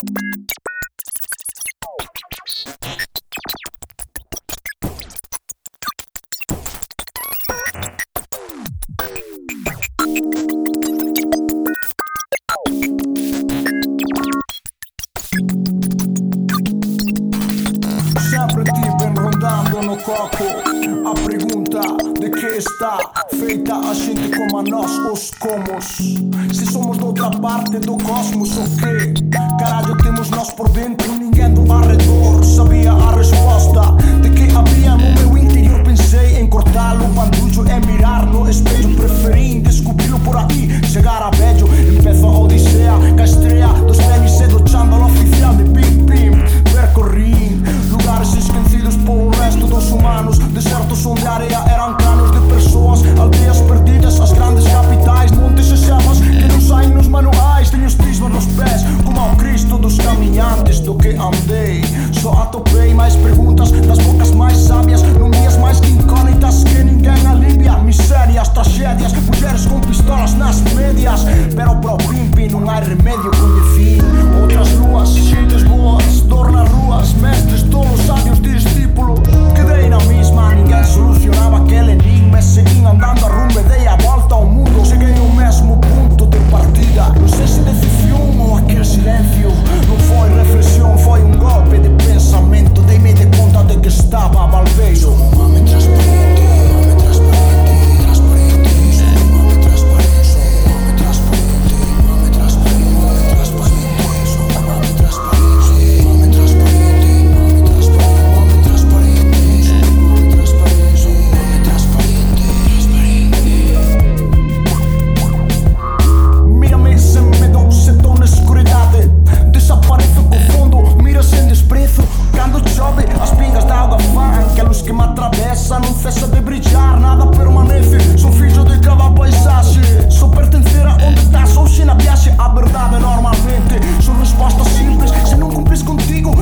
Thank you. A pergunta de que está feita a gente como a nós os comos. Se somos de outra parte do cosmos, o quê? Caralho, temos nós por dentro, ninguém do arredor sabia a resposta de que havia no meu interior. Pensei em cortá-lo, o bandujo é mirar no espelho, preferi descobri-lo por aqui, chegar a velho. atopei mais perguntas das bocas mais sábias Não dias mais que incógnitas que ninguém alivia. Misérias, tragédias, mulheres com pistolas nas médias. Pero para o pimpi não há remédio com defim Outras luas, cheias boas, dor nas ruas, merda Não cessa de brilhar, nada permanece Sou filho de cada paisagem Sou pertencer a onde estás ou se piace. A verdade é normalmente São respostas simples, se não cumpris contigo